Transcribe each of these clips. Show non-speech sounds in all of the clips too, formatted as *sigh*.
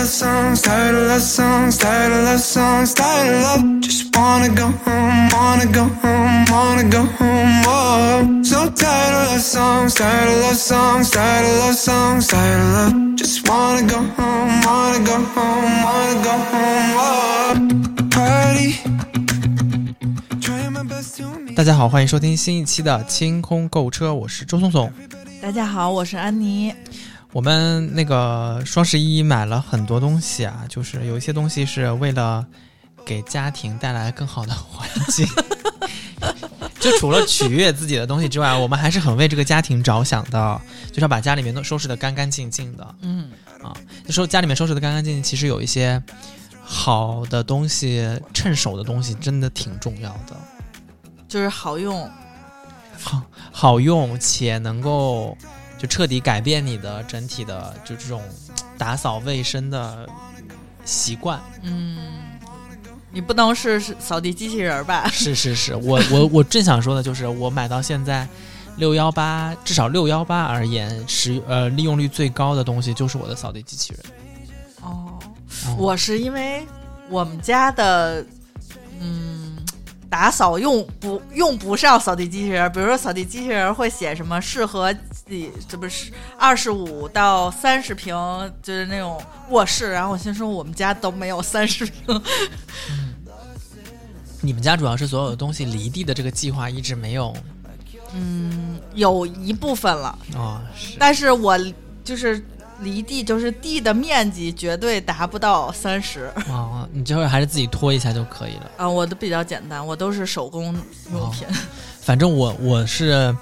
love songs, tired of love songs, tired of love songs, tired of love. Just wanna go home, wanna go home, wanna go home. Oh, so tired of love songs, tired of love songs, tired of love songs, tired of love. Just wanna go home, wanna go home, wanna go home. Oh, party. Trying my best to meet. 大家好，欢迎收听新一期的清空购车，我是周松松。大家好，我是安妮。我们那个双十一买了很多东西啊，就是有一些东西是为了给家庭带来更好的环境。*laughs* 就除了取悦自己的东西之外，我们还是很为这个家庭着想的，就是要把家里面都收拾得干干净净的。嗯，啊，就说家里面收拾得干干净净，其实有一些好的东西、趁手的东西，真的挺重要的。就是好用。好好用且能够就彻底改变你的整体的就这种打扫卫生的习惯。嗯，你不能是是扫地机器人儿吧？*laughs* 是是是，我我我正想说的就是，我买到现在六幺八，至少六幺八而言，使呃利用率最高的东西就是我的扫地机器人。哦，哦我是因为我们家的嗯打扫用不用不上扫地机器人，比如说扫地机器人会写什么适合几，这不是二十五到三十平，就是那种卧室。然后我心说我们家都没有三十平。*laughs* 你们家主要是所有的东西离地的这个计划一直没有嗯，有一部分了，哦，是但是我就是离地，就是地的面积绝对达不到三十哦，你这会还是自己拖一下就可以了。啊！我的比较简单，我都是手工用品。反正我我是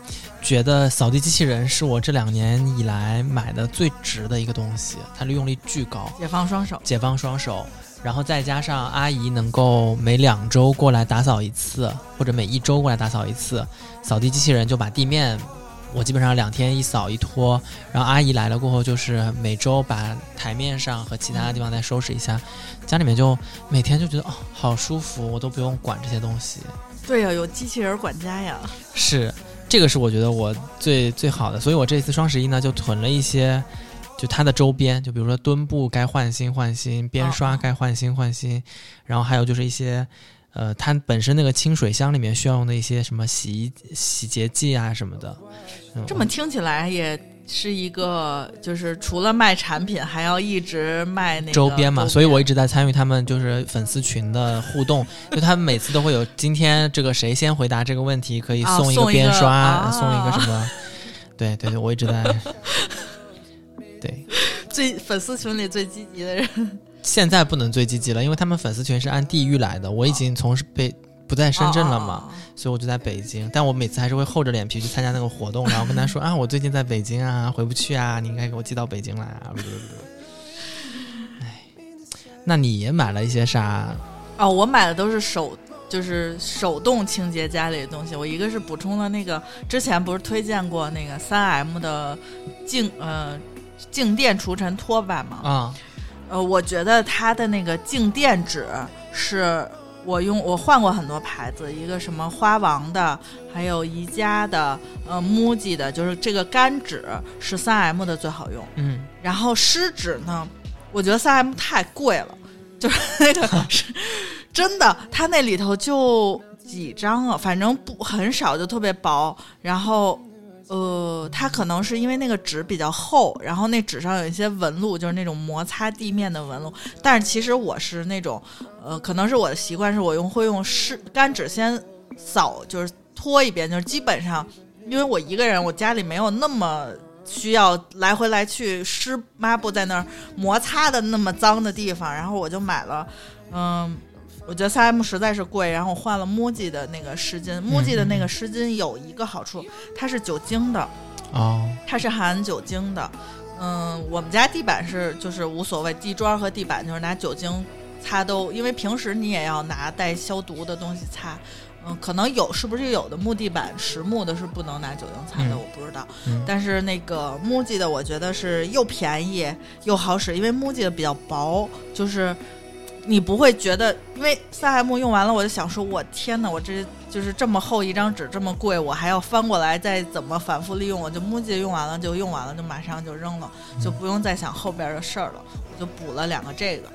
觉得扫地机器人是我这两年以来买的最值的一个东西，它利用率巨高，解放双手，解放双手，然后再加上阿姨能够每两周过来打扫一次，或者每一周过来打扫一次，扫地机器人就把地面。我基本上两天一扫一拖，然后阿姨来了过后，就是每周把台面上和其他的地方再收拾一下，家里面就每天就觉得哦好舒服，我都不用管这些东西。对呀、有机器人管家呀。是，这个是我觉得我最最好的，所以我这次双十一呢就囤了一些，就它的周边，就比如说墩布该换新换新，边刷哦该换新换新，然后还有就是一些，呃，它本身那个清水箱里面需要用的一些什么洗衣洗洁剂啊什么的。嗯这么听起来也是一个，就是除了卖产品，还要一直卖那个周边嘛，所以我一直直在参与他们就是粉丝群的 *laughs* 互动，就他们每次都会有今天这个谁先回答这个问题，可以啊送一个边刷，啊送一个什么，对对对，我一直在，*laughs* 对。最粉丝群里最积极的人。现在不能最积极了，因为他们粉丝群是按地域来的。我已经从是北不在深圳了嘛，所以我就在北京。但我每次还是会厚着脸皮去参加那个活动，然后跟他说 *laughs* 啊，我最近在北京啊，回不去啊，你应该给我寄到北京来啊。哎，那你也买了一些啥？哦，我买的都是手，就是手动清洁家里的东西。我一个是补充了那个之前不是推荐过那个三 M 的静呃静电除尘拖把吗？啊、呃，我觉得它的那个静电纸是我用我换过很多牌子，一个什么花王的，还有宜家的，呃，MUJI 的，就是这个干纸是三 M 的最好用。嗯，然后湿纸呢，我觉得三 M 太贵了，就是那个是真的，它那里头就几张啊，反正不很少，就特别薄。然后，呃，它可能是因为那个纸比较厚，然后那纸上有一些纹路，就是那种摩擦地面的纹路。但是其实我是那种，呃，可能是我的习惯，是我用会用湿干纸先扫，就是拖一遍，就是基本上，因为我一个人，我家里没有那么。需要来回来去湿抹布在那儿摩擦的那么脏的地方，然后我就买了，嗯，我觉得三 M 实在是贵，然后我换了 MUJI 的那个湿巾，MUJI 的那个湿巾有一个好处，它是酒精的，哦，它是含酒精的。嗯，我们家地板是就是无所谓，地砖和地板就是拿酒精擦都，因为平时你也要拿带消毒的东西擦。嗯，可能有是不是有的木地板实木的是不能拿酒精擦的，嗯我不知道。嗯但是那个 MUJI 的，我觉得是又便宜又好使，因为 MUJI 的比较薄，就是你不会觉得，因为三 M 用完了，我就想说，我天哪，我这就是这么厚一张纸，这么贵，我还要翻过来再怎么反复利用，我就 MUJI 用完了就用完了，就马上就扔了，就不用再想后边的事儿了。我就补了两个这个。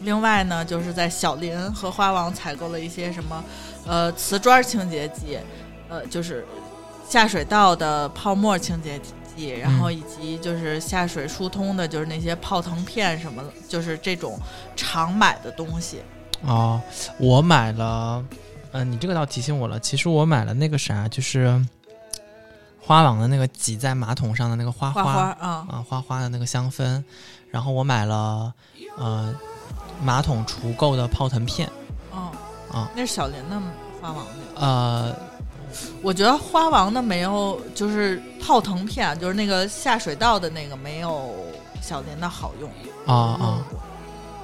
另外呢，就是在小林和花王采购了一些什么，呃，瓷砖清洁剂，呃，就是下水道的泡沫清洁剂，然后以及就是下水疏通的，就是那些泡腾片什么的，就是这种常买的东西。哦，我买了，嗯、你这个倒提醒我了。其实我买了那个啥，就是花王的那个挤在马桶上的那个花花花啊，啊，花花的那个香氛，然后我买了呃马桶除垢的泡腾片，哦啊，那是小林的花王的。呃，我觉得花王的没有，就是泡腾片，就是那个下水道的那个没有小林的好用。啊啊，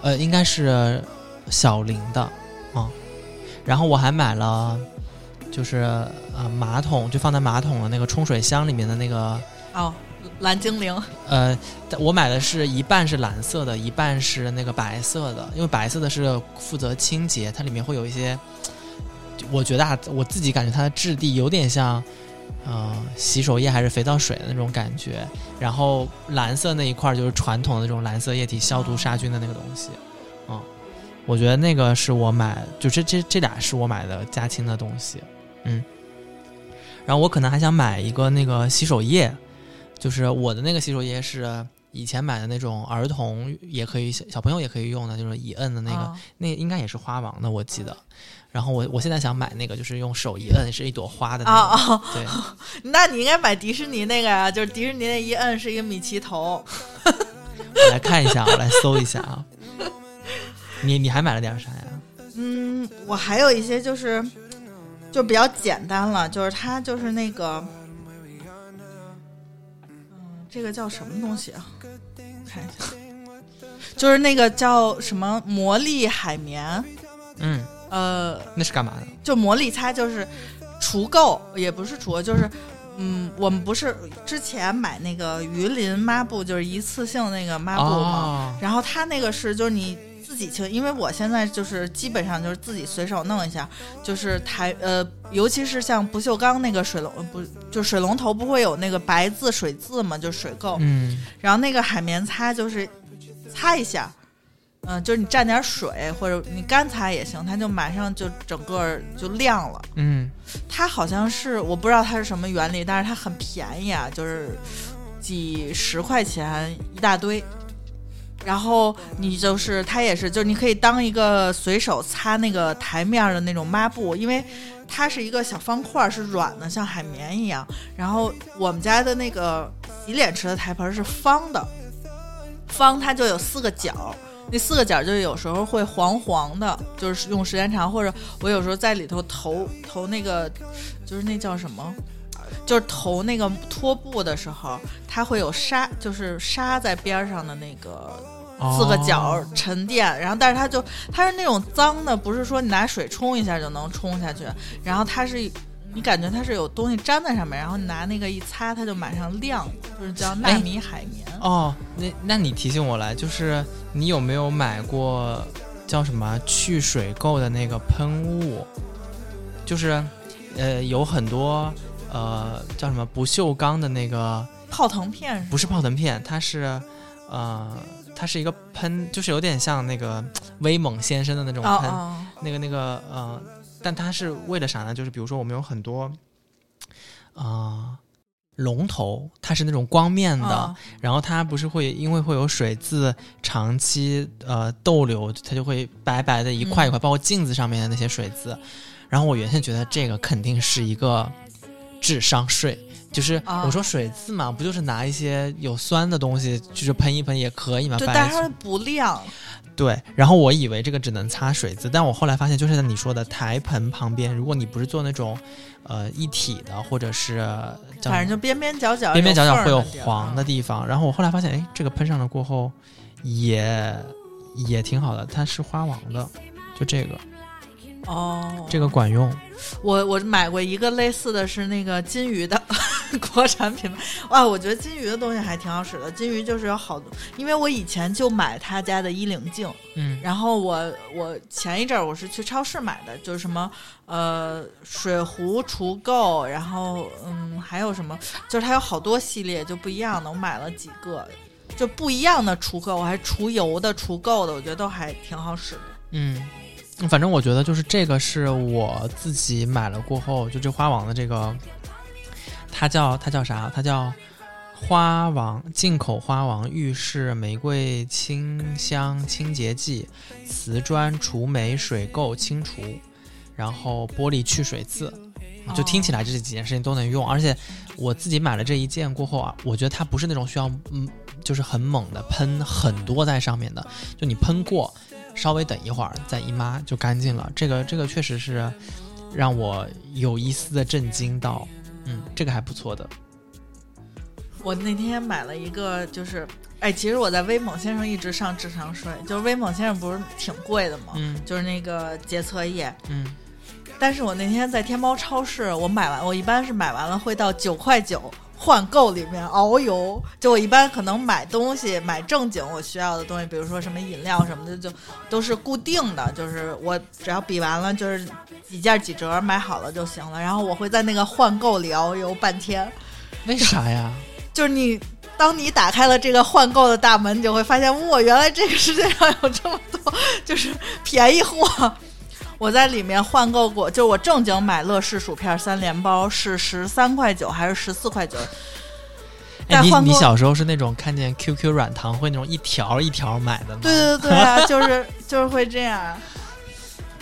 呃，应该是小林的啊，然后我还买了就是呃马桶就放在马桶的那个冲水箱里面的那个哦，蓝精灵。呃，我买的是一半是蓝色的，一半是那个白色的，因为白色的是负责清洁，它里面会有一些，我觉得啊，我自己感觉它的质地有点像，呃，洗手液还是肥皂水的那种感觉。然后蓝色那一块就是传统的那种蓝色液体消毒杀菌的那个东西，嗯，我觉得那个是我买，就这这这俩是我买的嘉清的东西，嗯。然后我可能还想买一个那个洗手液，就是我的那个洗手液是以前买的那种儿童也可以小小朋友也可以用的，就是一摁的那个，啊那应该也是花王的，我记得。然后我我现在想买那个，就是用手一摁是一朵花的那啊个，啊！对，*laughs* 那你应该买迪士尼那个呀，就是迪士尼那一摁是一个米奇头。我来看一下，我来搜一下啊。你你还买了点啥呀？嗯，我还有一些就是就比较简单了，就是它就是那个，嗯，这个叫什么东西啊？看一下，就是那个叫什么魔力海绵，嗯，呃，那是干嘛的？就魔力擦就是除垢，也不是除，就是嗯，我们不是之前买那个鱼鳞抹布，就是一次性那个抹布吗？哦，然后它那个是就是你自己清，因为我现在就是基本上就是自己随手弄一下，就是台呃，尤其是像不锈钢那个水龙呃不就水龙头不会有那个白渍水渍嘛，就水垢，嗯然后那个海绵擦就是擦一下。嗯，就是你蘸点水或者你干擦也行，它就马上就整个就亮了。嗯，它好像是我不知道它是什么原理，但是它很便宜啊，就是几十块钱一大堆。然后你就是它也是，就是你可以当一个随手擦那个台面的那种抹布，因为它是一个小方块儿，是软的，像海绵一样。然后我们家的那个洗脸池的台盆是方的，方它就有四个角。那四个角就有时候会黄黄的，就是用时间长，或者我有时候在里头投投那个，就是那叫什么，就是投那个拖布的时候，它会有沙，就是沙在边上的那个四个角哦沉淀，然后但是它就它是那种脏的，不是说你拿水冲一下就能冲下去，然后它是你感觉它是有东西粘在上面，然后你拿那个一擦，它就马上亮了，就是叫纳哎米海绵。哦，那那你提醒我来，就是你有没有买过叫什么去水垢的那个喷雾？就是呃有很多呃叫什么不锈钢的那个，泡腾片是不是泡腾片，它是呃它是一个喷，就是有点像那个威猛先生的那种喷，哦哦，那个那个呃，但它是为了啥呢？就是比如说我们有很多呃龙头，它是那种光面的。哦然后它不是会因为会有水渍长期呃逗留，它就会白白的一块一块，包括镜子上面的那些水渍。然后我原先觉得这个肯定是一个智商税，就是啊我说水渍嘛，不就是拿一些有酸的东西，就是喷一喷也可以嘛，对，白但是它不亮，对，然后我以为这个只能擦水渍，但我后来发现，就是在你说的台盆旁边，如果你不是做那种呃一体的，或者是反正就边边角角边边角角会有黄的地方，然后我后来发现，哎，这个喷上了过后也也挺好的，它是花王的，就这个。哦，这个管用，我我买过一个类似的是那个金鱼的 *laughs* 国产品牌，哇，我觉得金鱼的东西还挺好使的。金鱼就是有好多，因为我以前就买他家的衣领镜，嗯然后我我前一阵儿我是去超市买的，就是什么呃水壶除垢，然后嗯还有什么，就是它有好多系列就不一样的，我买了几个。就不一样的除垢，我还除油的、除垢的，我觉得都还挺好使的。嗯，反正我觉得就是这个是我自己买了过后，就这花王的这个，它叫它叫啥？它叫花王进口花王浴室玫瑰清香清洁剂，瓷砖除霉水垢清除，然后玻璃去水渍。就听起来这几件事情都能用，而且我自己买了这一件过后啊，我觉得它不是那种需要嗯，就是很猛的喷很多在上面的，就你喷过，稍微等一会儿再一抹就干净了。这个这个确实是让我有一丝的震惊到，嗯，这个还不错的。我那天买了一个，就是，哎，其实我在威猛先生一直上智商税，就是威猛先生不是挺贵的吗？嗯就是那个洁厕液，嗯但是我那天在天猫超市，我买完，我一般是买完了会到九块九换购里面遨游。就我一般可能买东西，买正经我需要的东西，比如说什么饮料什么的，就都是固定的，就是我只要比完了，就是几件几折买好了就行了。然后我会在那个换购里遨游半天。为啥呀？就是你，当你打开了这个换购的大门，你就会发现，哇，原来这个世界上有这么多就是便宜货。我在里面换购过，就我正经买乐事薯片三连包是十三块九还是十四块九？哎，你你小时候是那种看见 QQ 软糖会那种一条一条买的吗？对对对啊，就是就是会这样。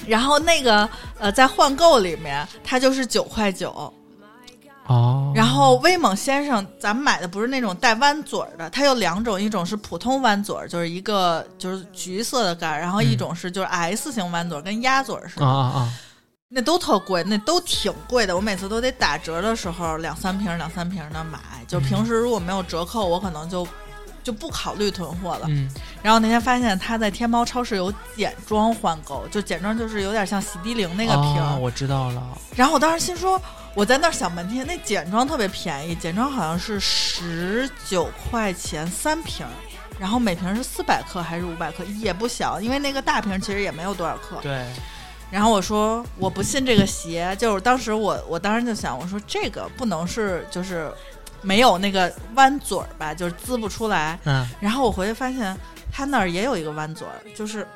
然后那个呃，在换购里面，它就是九块九，哦，然后威猛先生，咱们买的不是那种带弯嘴儿的，它有两种，一种是普通弯嘴儿，就是一个就是橘色的盖儿，然后一种是就是 S 型弯嘴儿，跟鸭嘴儿似的，啊啊啊！那都特贵，那都挺贵的。我每次都得打折的时候两三瓶两三瓶的买，就平时如果没有折扣，我可能就就不考虑囤货了。嗯然后那天发现他在天猫超市有简装换购，就简装就是有点像洗涤灵那个瓶儿，哦，我知道了。然后我当时心说，我在那儿想半天，那简装特别便宜，简装好像是十九块钱三瓶儿，然后每瓶是四百克还是五百克，也不小，因为那个大瓶其实也没有多少克。对，然后我说我不信这个邪，就是当时我我当时就想，我说这个不能是就是没有那个弯嘴儿吧，就是滋不出来。嗯然后我回去发现他那儿也有一个弯嘴儿，就是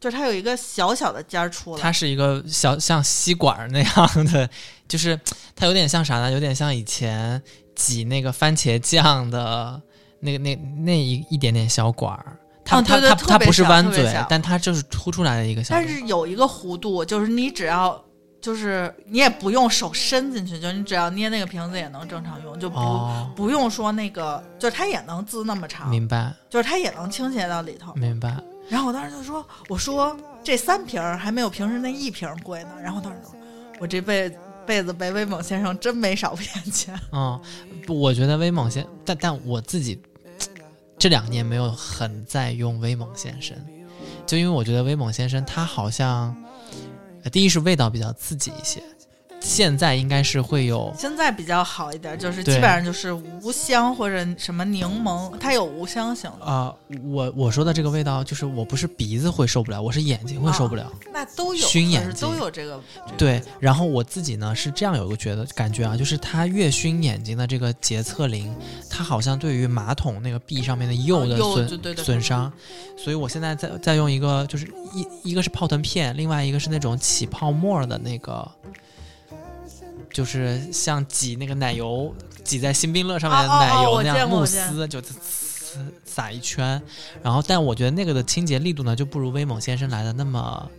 就是它有一个小小的尖儿出来。它是一个小像吸管儿那样的，就是它有点像啥呢？有点像以前挤那个番茄酱的那个那那一一点点小管儿。它、它它它不是弯嘴但它就是凸出来的一个小。但是有一个弧度，就是你只要就是你也不用手伸进去，就你只要捏那个瓶子也能正常用，就不、哦，不用说那个，就是它也能滋那么长，明白就是它也能倾斜到里头。明白。然后我当时就说，我说这三瓶还没有平时那一瓶贵呢。然后当时，我这辈辈子被威猛先生真没少骗钱。*laughs* 嗯，我觉得威猛先，但但我自己这两年没有很在用威猛先生，就因为我觉得威猛先生他好像，第一是味道比较刺激一些，现在应该是会有现在比较好一点，就是基本上就是无香或者什么柠檬，它有无香型的，啊、我我说的这个味道，就是我不是鼻子会受不了，我是眼睛会受不了。那都有，熏眼睛都有这个。这个对，然后我自己呢是这样有个觉得感觉啊，就是它越熏眼睛的这个洁厕灵，它好像对于马桶那个壁上面的釉的损、损伤，所以我现在在在用一个，就是一一个是泡腾片，另外一个是那种起泡沫的那个，就是像挤那个奶油挤在新冰乐上面奶油那样慕斯，就呲呲撒一圈，然后但我觉得那个的清洁力度呢，就不如威猛先生来的那么，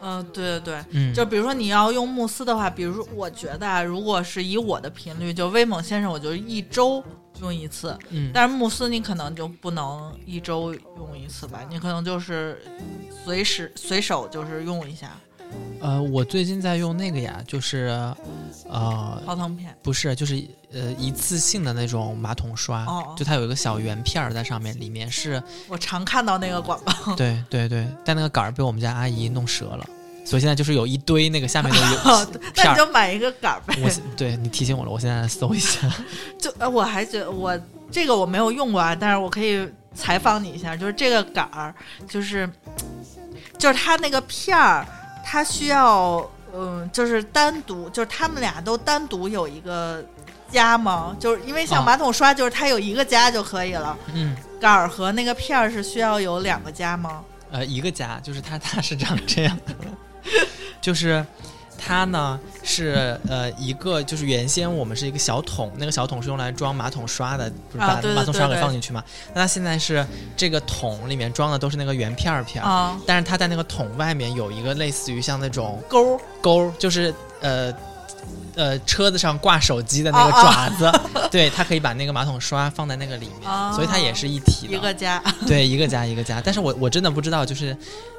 嗯、对对对，嗯，就比如说你要用慕斯的话，比如说我觉得啊，如果是以我的频率，就威猛先生，我就一周用一次，嗯，但是慕斯你可能就不能一周用一次吧，你可能就是随时随手就是用一下呃，我最近在用那个呀，就是，呃，泡腾片。不是，就是呃一次性的那种马桶刷，哦就它有一个小圆片儿在上面，里面是，我常看到那个广告，对对对，但那个杆儿被我们家阿姨弄折了，所以现在就是有一堆那个下面的有 *laughs* 那。你就买一个杆儿呗。我对你提醒我了，我现在搜一下。*laughs* 就呃，我还觉得我这个我没有用过啊，但是我可以采访你一下，就是这个杆儿，就是就是它那个片儿，它需要嗯，就是单独，就是他们俩都单独有一个家吗？就是因为像哦马桶刷，就是它有一个家就可以了，嗯，杆儿和那个片儿是需要有两个家吗？呃，一个家，就是它它是长这样的，就是它呢是呃一个就是原先我们是一个小桶，那个小桶是用来装马桶刷的，不是把马桶刷给放进去嘛？那它现在是这个桶里面装的都是那个圆片儿片儿，啊，但是它在那个桶外面有一个类似于像那种钩儿钩儿，就是呃。呃，车子上挂手机的那个啊爪子，*laughs* 对，它可以把那个马桶刷放在那个里面，啊所以它也是一体的。一个家。对，一个家一个家。但是我我真的不知道，就是，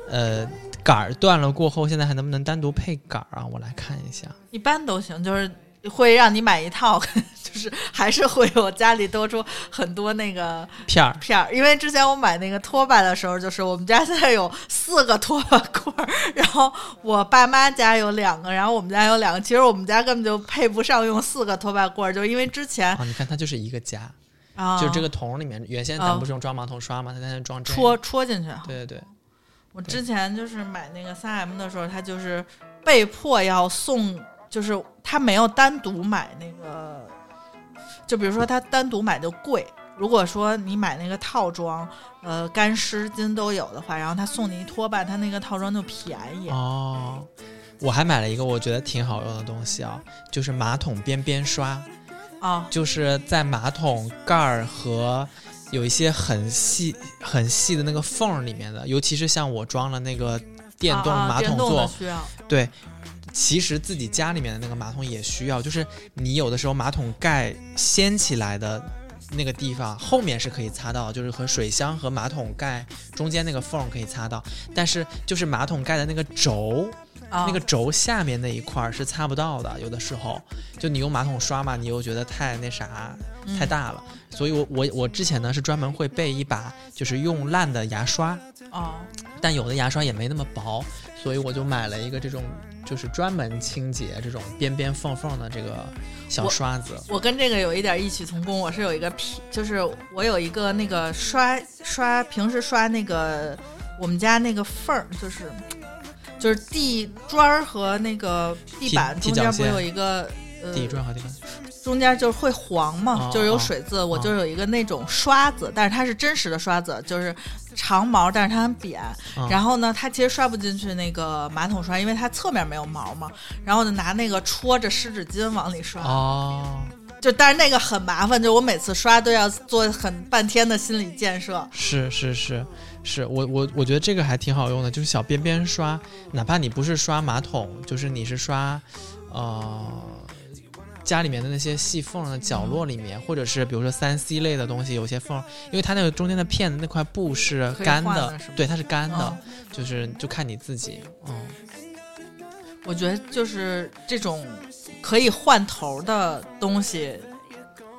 呃，杆儿断了过后，现在还能不能单独配杆儿啊？我来看一下。一般都行，就是会让你买一套，*laughs* 就是还是会有家里多出很多那个片儿，片儿。因为之前我买那个拖把的时候，就是我们家现在有四个拖把棍儿，然后我爸妈家有两个，然后我们家有两个。其实我们家根本就配不上用四个拖把棍儿，就因为之前啊，你看它就是一个家，啊，就这个桶里面，原先咱不是用装马桶刷吗？它现在装戳。戳进去。对对对，我之前就是买那个三 M 的时候，他就是被迫要送，就是他没有单独买那个，就比如说他单独买就贵。如果说你买那个套装，呃，干湿巾都有的话，然后他送你一拖把，他那个套装就便宜。哦，我还买了一个我觉得挺好用的东西啊，就是马桶边边刷，啊就是在马桶盖儿和有一些很细很细的那个缝儿里面的，尤其是像我装了那个电动马桶座，对，其实自己家里面的那个马桶也需要，就是你有的时候马桶盖掀起来的那个地方，后面是可以擦到，就是和水箱和马桶盖中间那个缝儿可以擦到，但是就是马桶盖的那个轴，啊那个轴下面那一块儿是擦不到的，有的时候就你用马桶刷嘛，你又觉得太那啥。嗯太大了，所以我我我之前呢是专门会备一把，就是用烂的牙刷，哦但有的牙刷也没那么薄，所以我就买了一个这种，就是专门清洁这种边边缝缝的这个小刷子。我跟这个有一点异曲同工，我是有一个皮，就是我有一个那个刷刷，平时刷那个我们家那个缝儿，就是就是地砖儿和那个地板中间不是有一个呃地砖和这个中间就是会黄嘛，哦就是有哦水渍，我就有一个那种刷子，但是它是真实的刷子，就是长毛，但是它很扁。嗯然后呢，它其实刷不进去那个马桶刷，因为它侧面没有毛嘛。然后就拿那个戳着湿纸巾往里刷，哦，就但是那个很麻烦，就我每次刷都要做很半天的心理建设。是是是是，我我我觉得这个还挺好用的，就是小边边刷，哪怕你不是刷马桶，就是你是刷，呃。家里面的那些细缝的角落里面，或者是比如说三 C 类的东西，有些缝，因为它那个中间的片子那块布是干的的，对，它是干的，嗯就是就看你自己，嗯，我觉得就是这种可以换头的东西，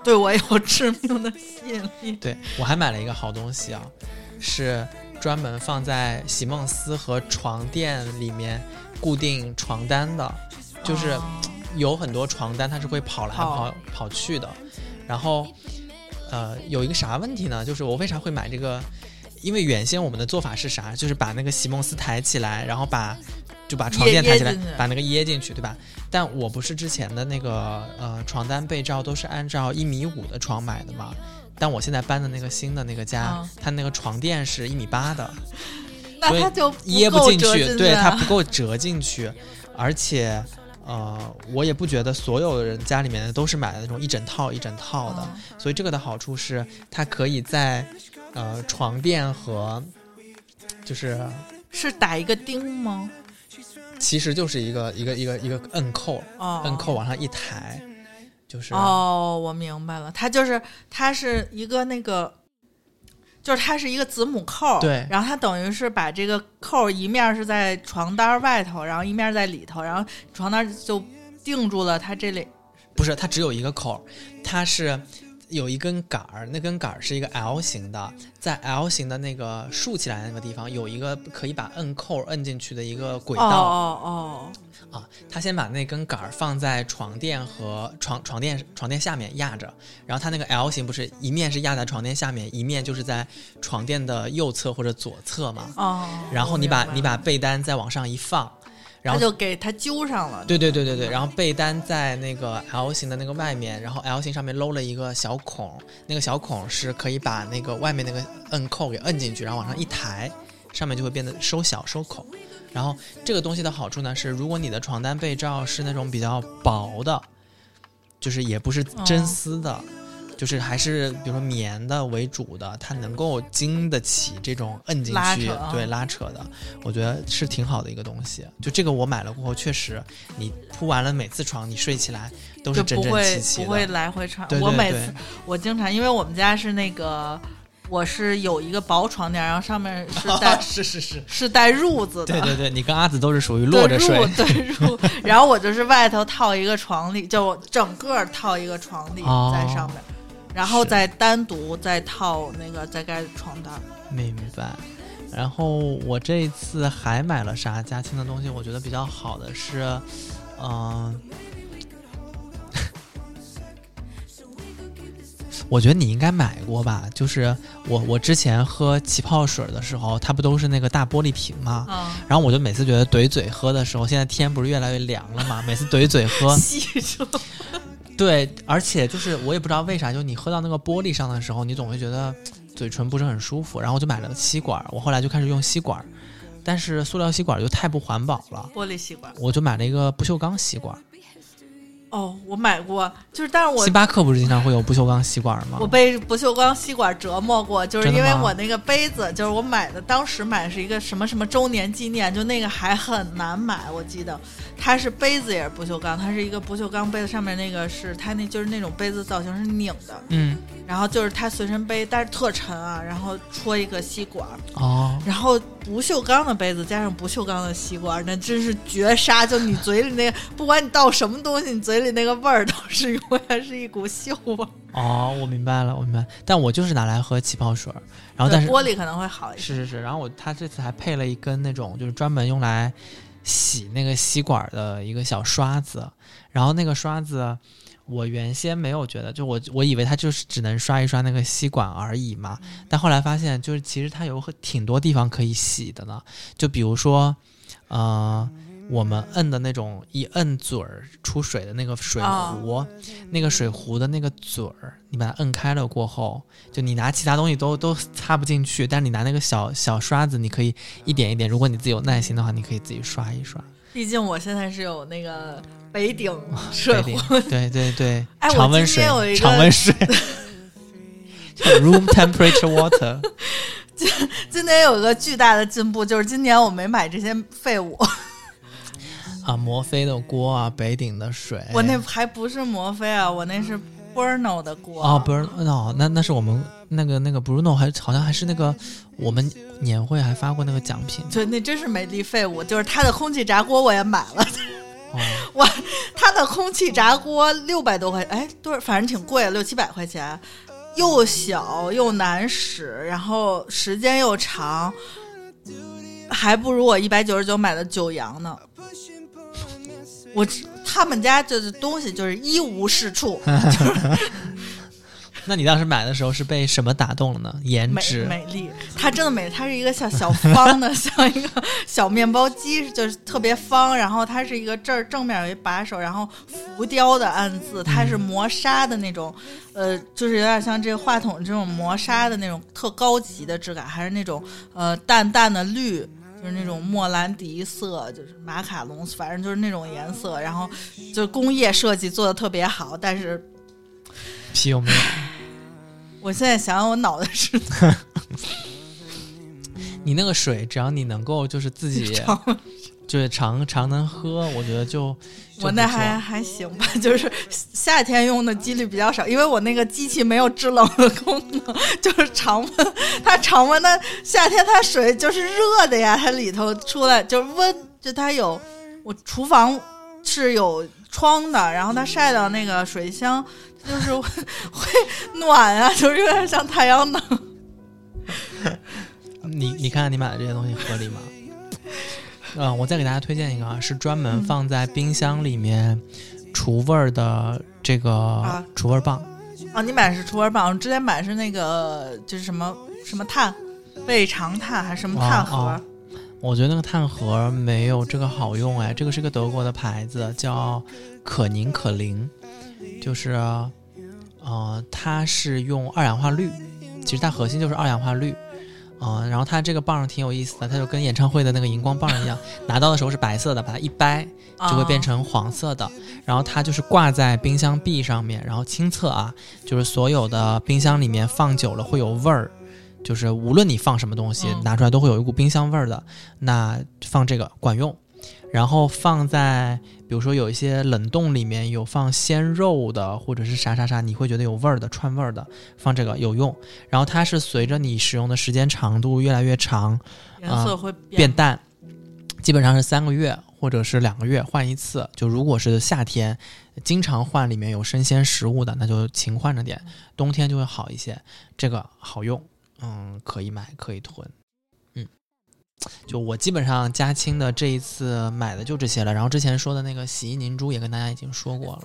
对我有致命的吸引力。对我还买了一个好东西啊，是专门放在席梦思和床垫里面固定床单的，就是哦有很多床单它是会跑来跑跑跑去的，然后呃有一个啥问题呢？就是我为啥会买这个？因为原先我们的做法是啥？就是把那个席梦思抬起来，然后把就把床垫抬起来把那个掖进去，对吧？但我不是之前的那个呃床单被罩都是按照一米五的床买的嘛？但我现在搬的那个新的那个家，嗯它那个床垫是一米八的，所以那它就掖不不进去，进对它啊不够折进去，而且呃，我也不觉得所有人家里面的都是买的那种一整套一整套的，嗯所以这个的好处是它可以在呃床垫和就是是打一个钉吗？其实就是一个一个一个一个摁扣，哦，摁扣往上一抬，就是哦，我明白了，它就是它是一个那个，就是它是一个子母扣，对然后它等于是把这个扣一面是在床单外头，然后一面在里头，然后床单就定住了它这里。不是，它只有一个扣儿，它是有一根杆儿，那根杆儿是一个 L 型的，在 L 型的那个竖起来的那个地方有一个可以把摁扣摁进去的一个轨道哦哦、哦啊。他先把那根杆儿放在床垫和床床垫床垫下面压着，然后他那个 L 型不是一面是压在床垫下面，一面就是在床垫的右侧或者左侧嘛。哦哦，然后你把你把被单再往上一放，然后他就给他揪上了。对对对对对，然后被单在那个 L 型的那个外面，然后 L 型上面搂了一个小孔，那个小孔是可以把那个外面那个摁扣给摁进去，然后往上一抬，上面就会变得收小收口。然后这个东西的好处呢是，如果你的床单被罩是那种比较薄的，就是也不是真哦丝的。就是还是比如说棉的为主的，它能够经得起这种摁进去对拉扯的，我觉得是挺好的一个东西。就这个我买了过后，确实你铺完了每次床，你睡起来都是整整就不会齐齐不会。来回穿。对对对我每次我经常，因为我们家是那个，我是有一个薄床垫，然后上面是 *laughs* 带是是是，是带褥子的。对对对，你跟阿紫都是属于对落着睡褥，对褥，然后我就是外头套一个床笠，就整个套一个床 *laughs* 笠哦在上面，然后再单独再套那个再盖床单。明白。然后我这一次还买了啥嘉庆的东西？我觉得比较好的是，嗯、*laughs* 我觉得你应该买过吧？就是我我之前喝气泡水的时候，它不都是那个大玻璃瓶吗？嗯，然后我就每次觉得怼嘴喝的时候，现在天不是越来越凉了嘛，每次怼嘴喝，*laughs* 吸住。*laughs* 对，而且就是我也不知道为啥，就你喝到那个玻璃上的时候，你总会觉得嘴唇不是很舒服，然后我就买了个吸管，我后来就开始用吸管，但是塑料吸管就太不环保了，玻璃吸管。我就买了一个不锈钢吸管。哦，我买过，就是但是我星巴克不是经常会有不锈钢吸管吗？我被不锈钢吸管折磨过，就是因为我那个杯子，就是我买的，当时买的是一个什么什么周年纪念，就那个还很难买，我记得它是杯子也是不锈钢，它是一个不锈钢杯子，上面那个是它那就是那种杯子造型是拧的，嗯，然后就是它随身杯，但是特沉啊，然后戳一个吸管，哦，然后不锈钢的杯子加上不锈钢的吸管，那真是绝杀！就你嘴里那个，不管你倒什么东西，你嘴里那个味儿 *laughs* 都是永远是一股锈味儿。哦，我明白了，我明白。但我就是拿来喝气泡水儿，然后但是玻璃可能会好一些。是是是，然后我他这次还配了一根那种就是专门用来洗那个吸管的一个小刷子，然后那个刷子我原先没有觉得，就我我以为它就是只能刷一刷那个吸管而已嘛，但后来发现就是其实它有很挺多地方可以洗的呢，就比如说，呃。我们摁的那种一摁嘴儿出水的那个水壶，那个水壶的那个嘴儿，你把它摁开了过后，就你拿其他东西都都插不进去，但是你拿那个小小刷子，你可以一点一点。如果你自己有耐心的话，你可以自己刷一刷。毕竟我现在是有那个北鼎水对壶，对 *laughs* 对对，*laughs* 常温水常温水，*laughs* room temperature water。今年有一个巨大的进步，就是今年我没买这些废物，啊，摩飞的锅啊，北鼎的水。我那还不是摩飞啊，我那是 Bruno 的锅。哦，Bruno，，那那是我们那个那个 Bruno 还好像还是那个我们年会还发过那个奖品对，那真是美丽废物。就是他的空气炸锅我也买了，哦，*laughs* 它的空气炸锅六百多块，哎，多少反正挺贵，六七百块钱，又小又难使，然后时间又长，还不如我一百九十九买的九阳呢。我他们家就是东西就是一无是处，*laughs* 那你当时买的时候是被什么打动了呢？*laughs* 颜值美丽，它真的美，它是一个像小方的，*laughs* 像一个小面包机，就是特别方。然后它是一个这儿正面有一把手，然后浮雕的暗字，它是磨砂的那种，呃，就是有点像这个话筒这种磨砂的那种特高级的质感，还是那种呃淡淡的绿。就是那种莫兰迪色，就是马卡龙，反正就是那种颜色，然后就是工业设计做的特别好，但是屁用没有。*laughs* 我现在想想，我脑袋是 *laughs* 你那个水，只要你能够就是自己 *laughs* 就是常常能喝，我觉得就就我那还还行吧，*laughs* 就是夏天用的几率比较少，因为我那个机器没有制冷的功能，就是常温，它常温的夏天它水就是热的呀，它里头出来就是温，就它有我厨房是有窗的，然后它晒到那个水箱，就是会 *laughs* 会暖啊，就是有点像太阳能。*laughs* 你你看看你买的这些东西合理吗？嗯、我再给大家推荐一个啊，是专门放在冰箱里面除味儿的这个啊。除味儿棒。啊，你买的是除味棒，我之前买的是那个就是什么什么碳，胃肠碳还是什么碳盒？我觉得那个碳盒没有这个好用哎，这个是个德国的牌子，叫可宁可灵，就是，呃，它是用二氧化氯，其实它核心就是二氧化氯，嗯、然后它这个棒挺有意思的，它就跟演唱会的那个荧光棒一样，*laughs* 拿到的时候是白色的，把它一掰就会变成黄色的，然后它就是挂在冰箱壁上面，然后亲测啊，就是所有的冰箱里面放久了会有味儿。就是无论你放什么东西，嗯拿出来都会有一股冰箱味儿的。那放这个管用，然后放在比如说有一些冷冻里面有放鲜肉的，或者是啥啥啥，你会觉得有味儿的、串味儿的，放这个有用。然后它是随着你使用的时间长度越来越长，颜色会变变淡，基本上是三个月或者是两个月换一次。就如果是夏天，经常换里面有生鲜食物的，那就勤换着点。冬天就会好一些，这个好用，嗯，可以买，可以囤，嗯。就我基本上嘉清的这一次买的就这些了，然后之前说的那个洗衣凝珠也跟大家已经说过了。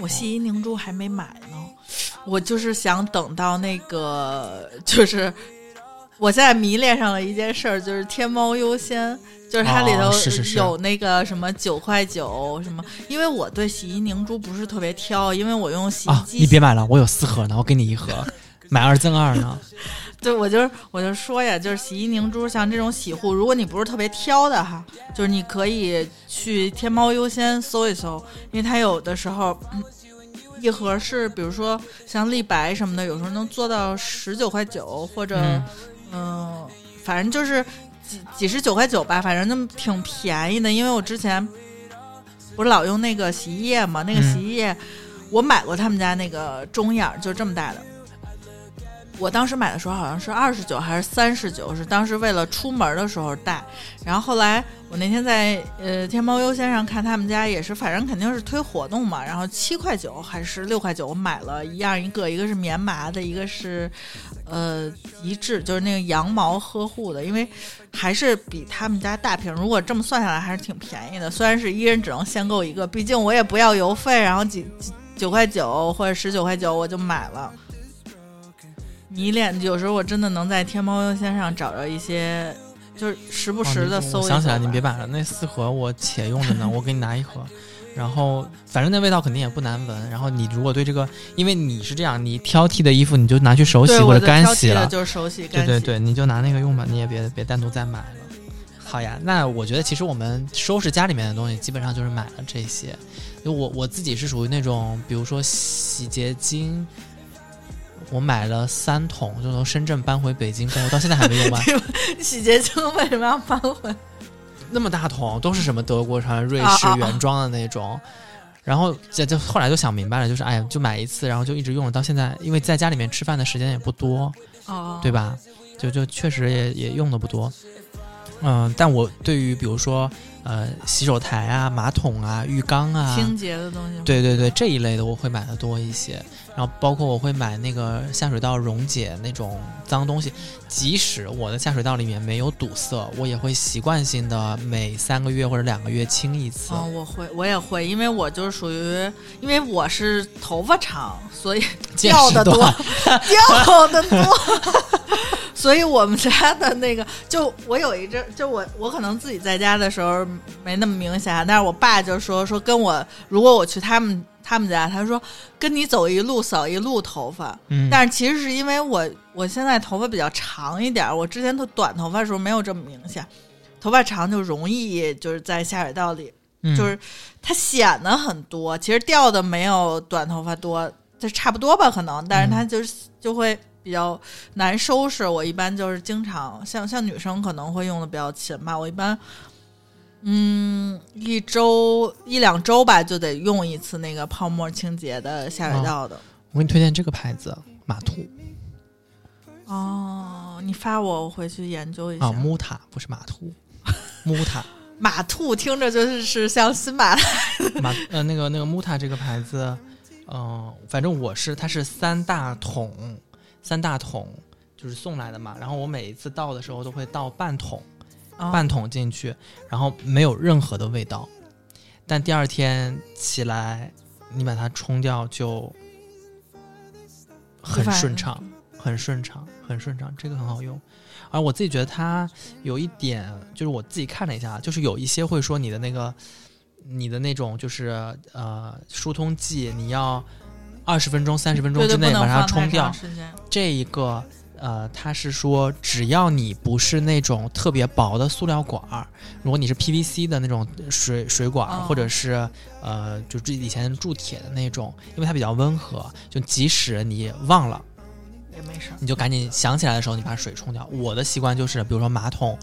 我洗衣凝珠还没买呢，我就是想等到那个，就是我现在迷恋上了一件事儿，就是天猫优先，就是它里头有那个什么九块九什么，因为我对洗衣凝珠不是特别挑，因为我用洗衣啊，机你别买了，我有四盒呢，我给你一盒，买二赠二呢。*laughs* 对，我就是我就说呀，就是洗衣凝珠，像这种洗护，如果你不是特别挑的哈，就是你可以去天猫优先搜一搜，因为它有的时候、嗯一盒是，比如说像立白什么的，有时候能做到十九块九，或者嗯嗯、反正就是几几十九块九吧，反正那么挺便宜的。因为我之前不是老用那个洗衣液嘛，那个嗯洗衣液、我买过他们家那个中眼，就这么大的。我当时买的时候好像是二十九还是三十九，是当时为了出门的时候带。然后后来我那天在呃天猫优先上看他们家也是，反正肯定是推活动嘛。然后七块九还是六块九，我买了一样一个，一个是棉麻的，一个是呃极致，就是那个羊毛呵护的，因为还是比他们家大瓶，如果这么算下来还是挺便宜的。虽然是一人只能限购一个，毕竟我也不要邮费，然后几几九块九或者十九块九我就买了。迷恋，有时候我真的能在天猫优先上找着一些，就是时不时的哦搜想起来，你别买了，那四盒我且用着呢，*laughs* 我给你拿一盒。然后反正那味道肯定也不难闻。然后你如果对这个，因为你是这样，你挑剔的衣服你就拿去手洗或者干洗了，就是手洗干洗。对对对，你就拿那个用吧，你也别别单独再买了。好呀，那我觉得其实我们收拾家里面的东西，基本上就是买了这些。就我我自己是属于那种，比如说洗洁精，我买了三桶，就从深圳搬回北京，但我到现在还没用完。*laughs* 洗洁精为什么要搬回？那么大桶都是什么德国产、瑞士原装的那种。然后这就后来就想明白了，就是哎呀，就买一次，然后就一直用了到现在，因为在家里面吃饭的时间也不多，哦，对吧？就就确实也也用的不多。嗯，但我对于比如说呃洗手台啊、马桶啊、浴缸啊，清洁的东西。对对对这一类的我会买的多一些。然后包括我会买那个下水道溶解那种脏东西，即使我的下水道里面没有堵塞，我也会习惯性的每三个月或者两个月清一次。哦，我会，我也会，因为我就是属于，因为我是头发长，所以见掉的多掉的多，*laughs* *laughs* 所以我们家的那个，*laughs* 就我有一阵，就我我可能自己在家的时候没那么明显，但是我爸就说说跟我，如果我去他们他们家，他说跟你走一路扫一路头发，嗯，但是其实是因为我我现在头发比较长一点儿，我之前头短头发的时候没有这么明显，头发长就容易就是在下水道里，嗯。就是它显得很多，其实掉的没有短头发多，就差不多吧可能，但是它就是就会比较难收拾。我一般就是经常像像女生可能会用的比较勤吧，我一般。嗯，一周一两周吧，就得用一次那个泡沫清洁的下水道的。我给你推荐这个牌子马兔哦，你发我，我回去研究一下。啊，木塔不是马兔，木塔 *laughs* 马兔听着就是是像新马的马呃那个那个木塔这个牌子，嗯、反正我是它是三大桶，三大桶就是送来的嘛，然后我每一次倒的时候都会倒半桶，哦半桶进去，然后没有任何的味道，但第二天起来你把它冲掉就很顺畅。很顺畅，很顺畅，这个很好用。而我自己觉得它有一点，就是我自己看了一下，就是有一些会说你的那个，你的那种就是呃疏通剂，你要二十分钟、三十分钟之内把它冲掉。这一个呃，它是说只要你不是那种特别薄的塑料管儿，如果你是 PVC 的那种水水管或者是呃，就以前铸铁的那种，因为它比较温和，就即使你忘了。也没事儿。你就赶紧想起来的时候，你把水冲掉。我的习惯就是，比如说马桶，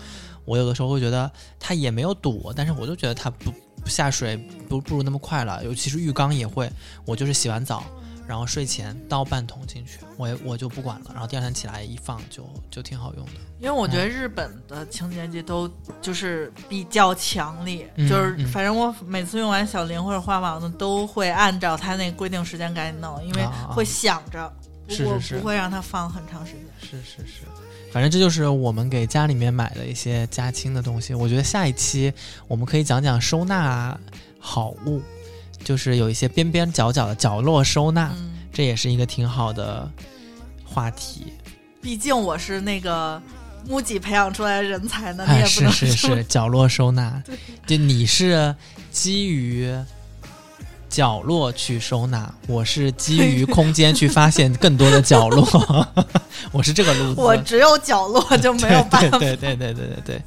我有的时候会觉得它也没有堵，但是我就觉得它不不下水不不如那么快了。尤其是浴缸也会，我就是洗完澡，然后睡前倒半桶进去，我也我就不管了，然后第二天起来一放就就挺好用的。因为我觉嗯得日本的清洁剂都就是比较强力，嗯就是嗯反正我每次用完小林或者花王的都会按照它那规定时间赶紧弄，因为会想着，我是是是不会让它放很长时间。是是是，反正这就是我们给家里面买的一些家清的东西。我觉得下一期我们可以讲讲收纳好物，就是有一些边边角角的角落收纳。嗯，这也是一个挺好的话题。毕竟我是那个木吉培养出来的人才呢，你哎，也不能是是说是，角落收纳，*laughs* 就你是基于角落去收纳，*laughs* 我是基于空间去发现更多的角落，*laughs* 我是这个路子。我只有角落就没有办法。*laughs* 对对对对对对对。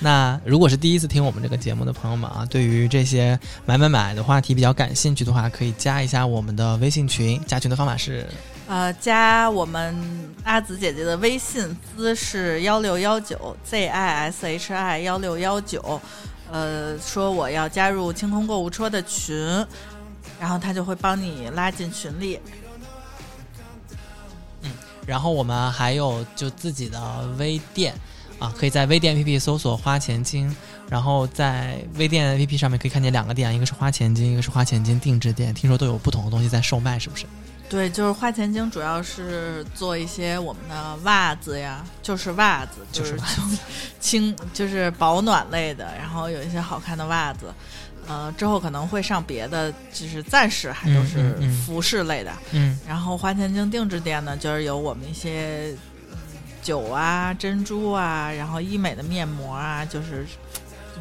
那如果是第一次听我们这个节目的朋友们啊，对于这些买买买的话题比较感兴趣的话，可以加一下我们的微信群。加群的方法是呃，加我们阿紫姐姐的微信，姿是幺六幺九 z i s h i 幺六幺九，呃，说我要加入清空购物车的群，然后他就会帮你拉进群里。嗯然后我们还有就自己的微店啊，可以在微店 APP 搜索“花钱精”，然后在微店 APP 上面可以看见两个店，一个是花钱精，一个是花钱精定制店，听说都有不同的东西在售卖，是不是？对，就是花钱精，主要是做一些我们的袜子呀，就是袜子，就是是轻，就是保暖类的，然后有一些好看的袜子。呃，之后可能会上别的，就是暂时还都嗯是服饰类的。嗯然后花钱精定制店呢，就是有我们一些嗯酒啊、珍珠啊，然后医美的面膜啊，就是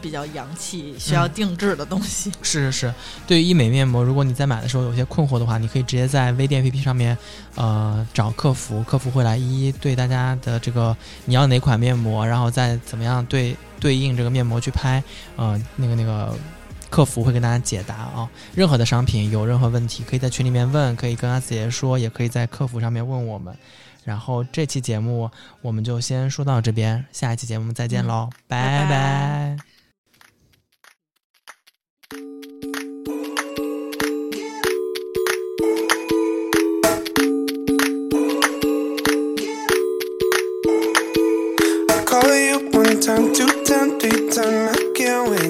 比较洋气、需要嗯定制的东西。*laughs* 是是是，对于医美面膜，如果你在买的时候有些困惑的话，你可以直接在微店 APP 上面，呃，找客服，客服会来一一对大家的这个你要哪款面膜，然后再怎么样对对应这个面膜去拍，呃，那个那个客服会跟大家解答啊。任何的商品有任何问题，可以在群里面问，可以跟阿紫爷说，也可以在客服上面问我们。然后这期节目我们就先说到这边，下一期节目再见嗯喽，拜拜 time, two time, three time. I can't wait.